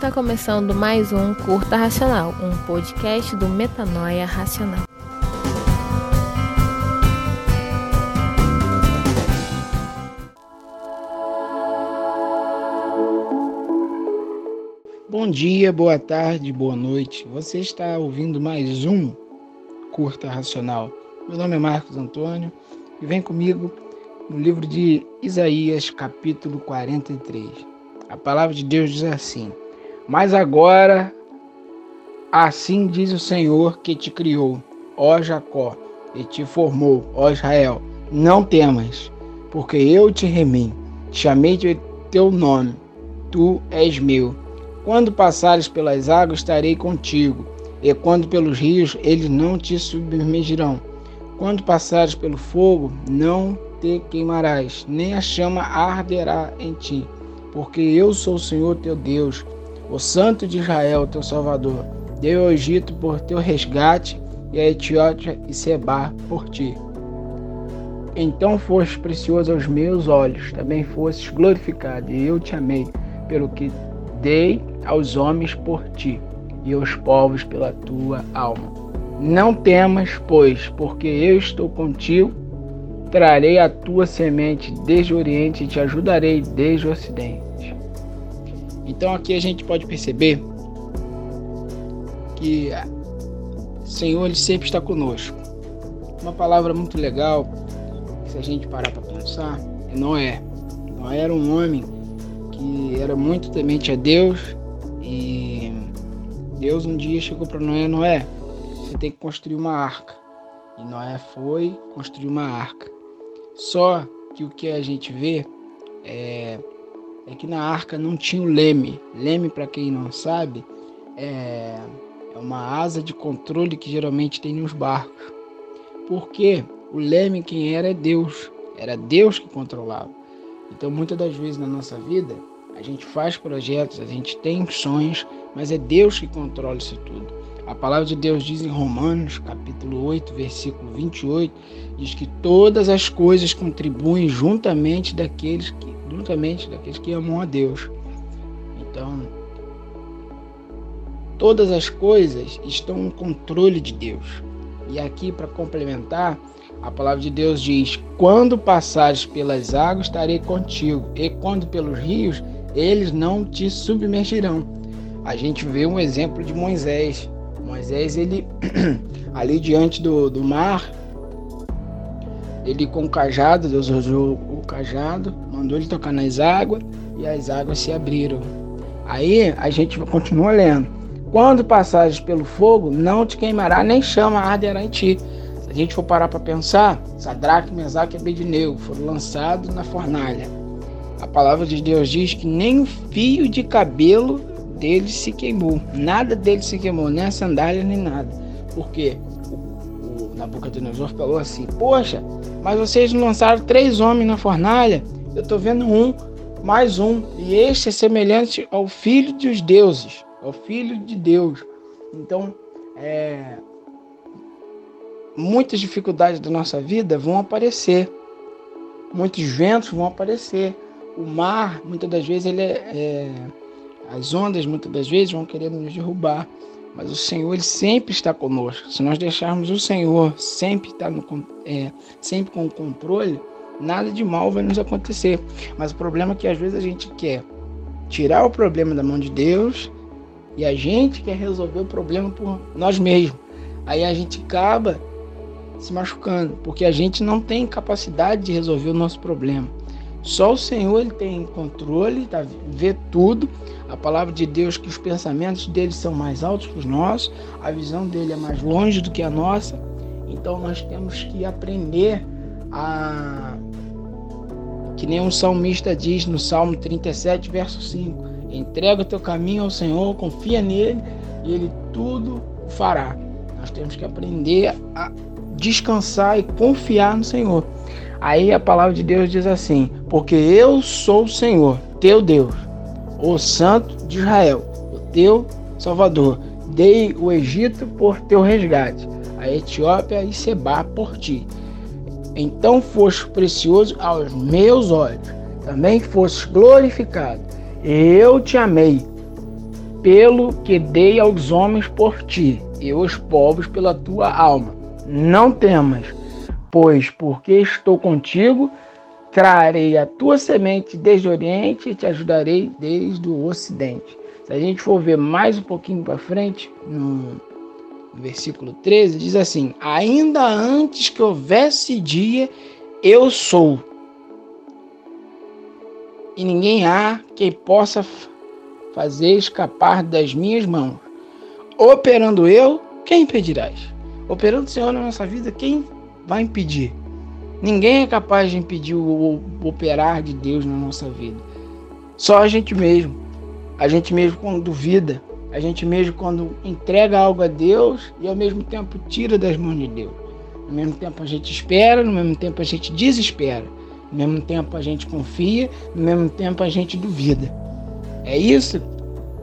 Está começando mais um Curta Racional, um podcast do Metanoia Racional. Bom dia, boa tarde, boa noite. Você está ouvindo mais um Curta Racional. Meu nome é Marcos Antônio e vem comigo no livro de Isaías, capítulo 43. A palavra de Deus diz assim: Mas agora, assim diz o Senhor que te criou, ó Jacó, e te formou, ó Israel: Não temas, porque eu te remi, chamei de teu nome, tu és meu. Quando passares pelas águas, estarei contigo, e quando pelos rios, eles não te submergirão. Quando passares pelo fogo, não te queimarás, nem a chama arderá em ti, porque eu sou o Senhor teu Deus, o Santo de Israel, teu Salvador. Dei ao Egito por teu resgate, e a Etiópia e Seba por ti. Então foste precioso aos meus olhos, também fostes glorificado, e eu te amei, pelo que dei aos homens por ti, e aos povos pela tua alma. Não temas, pois, porque eu estou contigo, trarei a tua semente desde o Oriente e te ajudarei desde o Ocidente. Então aqui a gente pode perceber que o Senhor ele sempre está conosco. Uma palavra muito legal, se a gente parar para pensar, é Noé. Noé era um homem que era muito temente a Deus e Deus um dia chegou para Noé, Noé, você tem que construir uma arca. E Noé foi construir uma arca. Só que o que a gente vê é, é que na arca não tinha o leme. Leme, para quem não sabe, é, é uma asa de controle que geralmente tem nos barcos. Porque o leme quem era é Deus. Era Deus que controlava. Então, muitas das vezes na nossa vida, a gente faz projetos, a gente tem sonhos, mas é Deus que controla isso tudo. A palavra de Deus diz em Romanos, capítulo 8, versículo 28, diz que todas as coisas contribuem juntamente daqueles que, juntamente daqueles que amam a Deus. Então, todas as coisas estão no controle de Deus. E aqui para complementar, a palavra de Deus diz: Quando passares pelas águas, estarei contigo, e quando pelos rios, eles não te submergirão. A gente vê um exemplo de Moisés. Moisés, ele ali diante do, do mar, ele com o cajado, Deus usou o cajado, mandou ele tocar nas águas e as águas se abriram. Aí a gente continua lendo. Quando passares pelo fogo, não te queimará, nem chama arderá em ti. Se a gente for parar para pensar, Sadraque, Mesaque e Abednego foram lançados na fornalha. A palavra de Deus diz que nem o fio de cabelo dele se queimou. Nada dele se queimou, nem a sandália, nem nada. Porque o, o Nabucodonosor falou assim: Poxa, mas vocês lançaram três homens na fornalha. Eu estou vendo um, mais um. E este é semelhante ao filho dos deuses, ao filho de Deus. Então, é, muitas dificuldades da nossa vida vão aparecer. Muitos ventos vão aparecer. O mar, muitas das vezes, ele é, é as ondas muitas das vezes vão querer nos derrubar, mas o Senhor ele sempre está conosco. Se nós deixarmos o Senhor sempre estar no, é, sempre com o controle, nada de mal vai nos acontecer. Mas o problema é que às vezes a gente quer tirar o problema da mão de Deus e a gente quer resolver o problema por nós mesmos. Aí a gente acaba se machucando, porque a gente não tem capacidade de resolver o nosso problema. Só o Senhor ele tem controle, tá, vê tudo. A palavra de Deus que os pensamentos dele são mais altos que os nossos, a visão dele é mais longe do que a nossa. Então nós temos que aprender a que nem um salmista diz no Salmo 37, verso 5: Entrega o teu caminho ao Senhor, confia nele e ele tudo fará. Nós temos que aprender a descansar e confiar no Senhor. Aí a palavra de Deus diz assim: Porque eu sou o Senhor, teu Deus, o Santo de Israel, o teu Salvador. Dei o Egito por teu resgate, a Etiópia e Seba por ti. Então foste precioso aos meus olhos, também foste glorificado. Eu te amei, pelo que dei aos homens por ti, e os povos pela tua alma. Não temas, pois porque estou contigo, trarei a tua semente desde o Oriente e te ajudarei desde o Ocidente. Se a gente for ver mais um pouquinho para frente, no versículo 13, diz assim: Ainda antes que houvesse dia, eu sou. E ninguém há que possa fazer escapar das minhas mãos. Operando eu, quem impedirás? Operando o Senhor na nossa vida, quem vai impedir? Ninguém é capaz de impedir o operar de Deus na nossa vida. Só a gente mesmo. A gente mesmo quando duvida, a gente mesmo quando entrega algo a Deus e ao mesmo tempo tira das mãos de Deus. No mesmo tempo a gente espera, no mesmo tempo a gente desespera. No mesmo tempo a gente confia, no mesmo tempo a gente duvida. É isso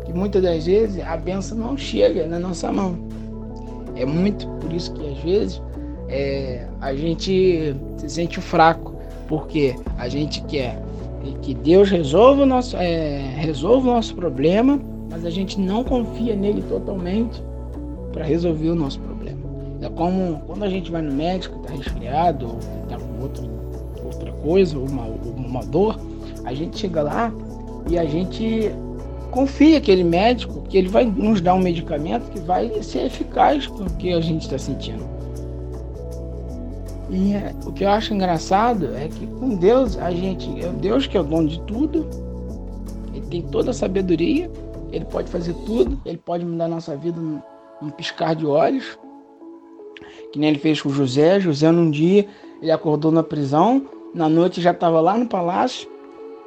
que muitas das vezes a benção não chega na nossa mão. É muito por isso que às vezes é, a gente se sente fraco, porque a gente quer que Deus resolva o nosso, é, resolva o nosso problema, mas a gente não confia nele totalmente para resolver o nosso problema. É como quando a gente vai no médico, está resfriado, ou está com outro, outra coisa, uma, uma dor, a gente chega lá e a gente confia aquele médico que ele vai nos dar um medicamento que vai ser eficaz com o que a gente está sentindo. E é, o que eu acho engraçado é que com Deus, a gente, é Deus que é o dono de tudo, ele tem toda a sabedoria, ele pode fazer tudo, ele pode mudar nossa vida num, piscar de olhos, que nem ele fez com José. José, num dia, ele acordou na prisão, na noite já estava lá no palácio,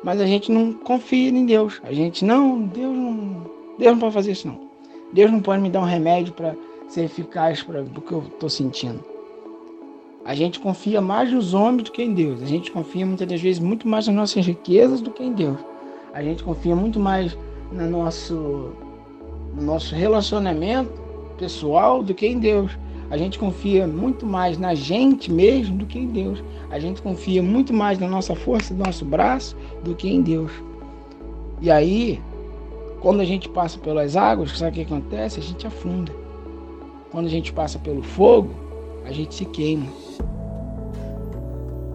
mas a gente não confia em Deus. A gente, não, Deus não, Deus não pode fazer isso não. Deus não pode me dar um remédio para ser eficaz para do que eu estou sentindo. A gente confia mais nos homens do que em Deus. A gente confia muitas das vezes muito mais nas nossas riquezas do que em Deus. A gente confia muito mais no nosso, no nosso relacionamento pessoal do que em Deus. A gente confia muito mais na gente mesmo do que em Deus. A gente confia muito mais na nossa força do nosso braço do que em Deus. E aí, quando a gente passa pelas águas, sabe o que acontece? A gente afunda. Quando a gente passa pelo fogo, a gente se queima.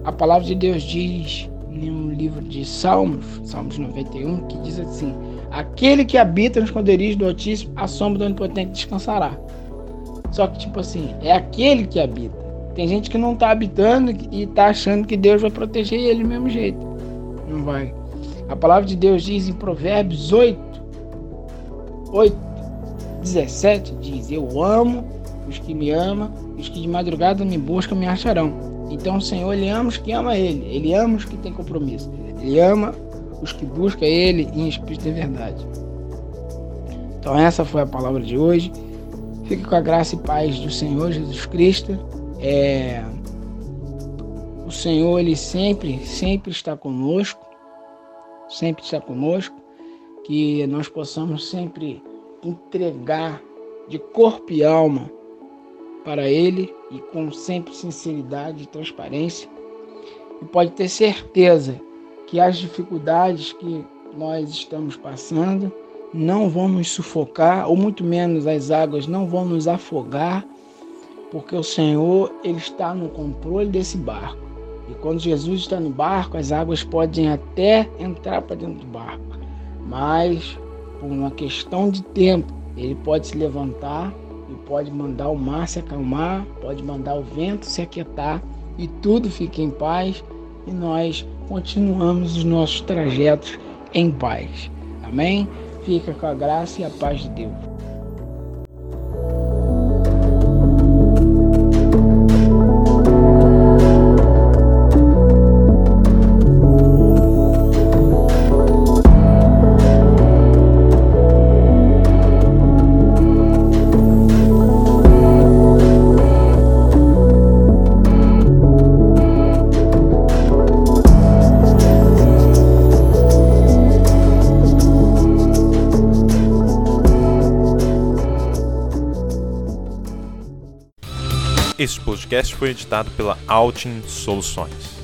A palavra de Deus diz no livro de Salmos, Salmos 91, que diz assim: Aquele que habita no esconderijo do Altíssimo, a sombra do Onipotente descansará. Só que, tipo assim, é aquele que habita. Tem gente que não está habitando e está achando que Deus vai proteger ele do mesmo jeito. Não vai. A palavra de Deus diz em Provérbios 8, 8, 17, diz: Eu amo os que me amam, os que de madrugada me buscam me acharão. Então o Senhor, Ele ama os que ama Ele, Ele ama os que têm compromisso, Ele ama os que buscam Ele em espírito e verdade. Então essa foi a palavra de hoje. Fique com a graça e paz do Senhor Jesus Cristo. É... O Senhor, Ele sempre, sempre está conosco. Sempre está conosco. Que nós possamos sempre entregar de corpo e alma para Ele e com sempre sinceridade e transparência. E pode ter certeza que as dificuldades que nós estamos passando não vão nos sufocar, ou muito menos as águas não vão nos afogar, porque o Senhor ele está no controle desse barco. E quando Jesus está no barco, as águas podem até entrar para dentro do barco, mas por uma questão de tempo, ele pode se levantar e pode mandar o mar se acalmar, pode mandar o vento se aquietar e tudo fica em paz e nós continuamos os nossos trajetos em paz. Amém? Fica com a graça e a paz de Deus. Este podcast foi editado pela Altin Soluções.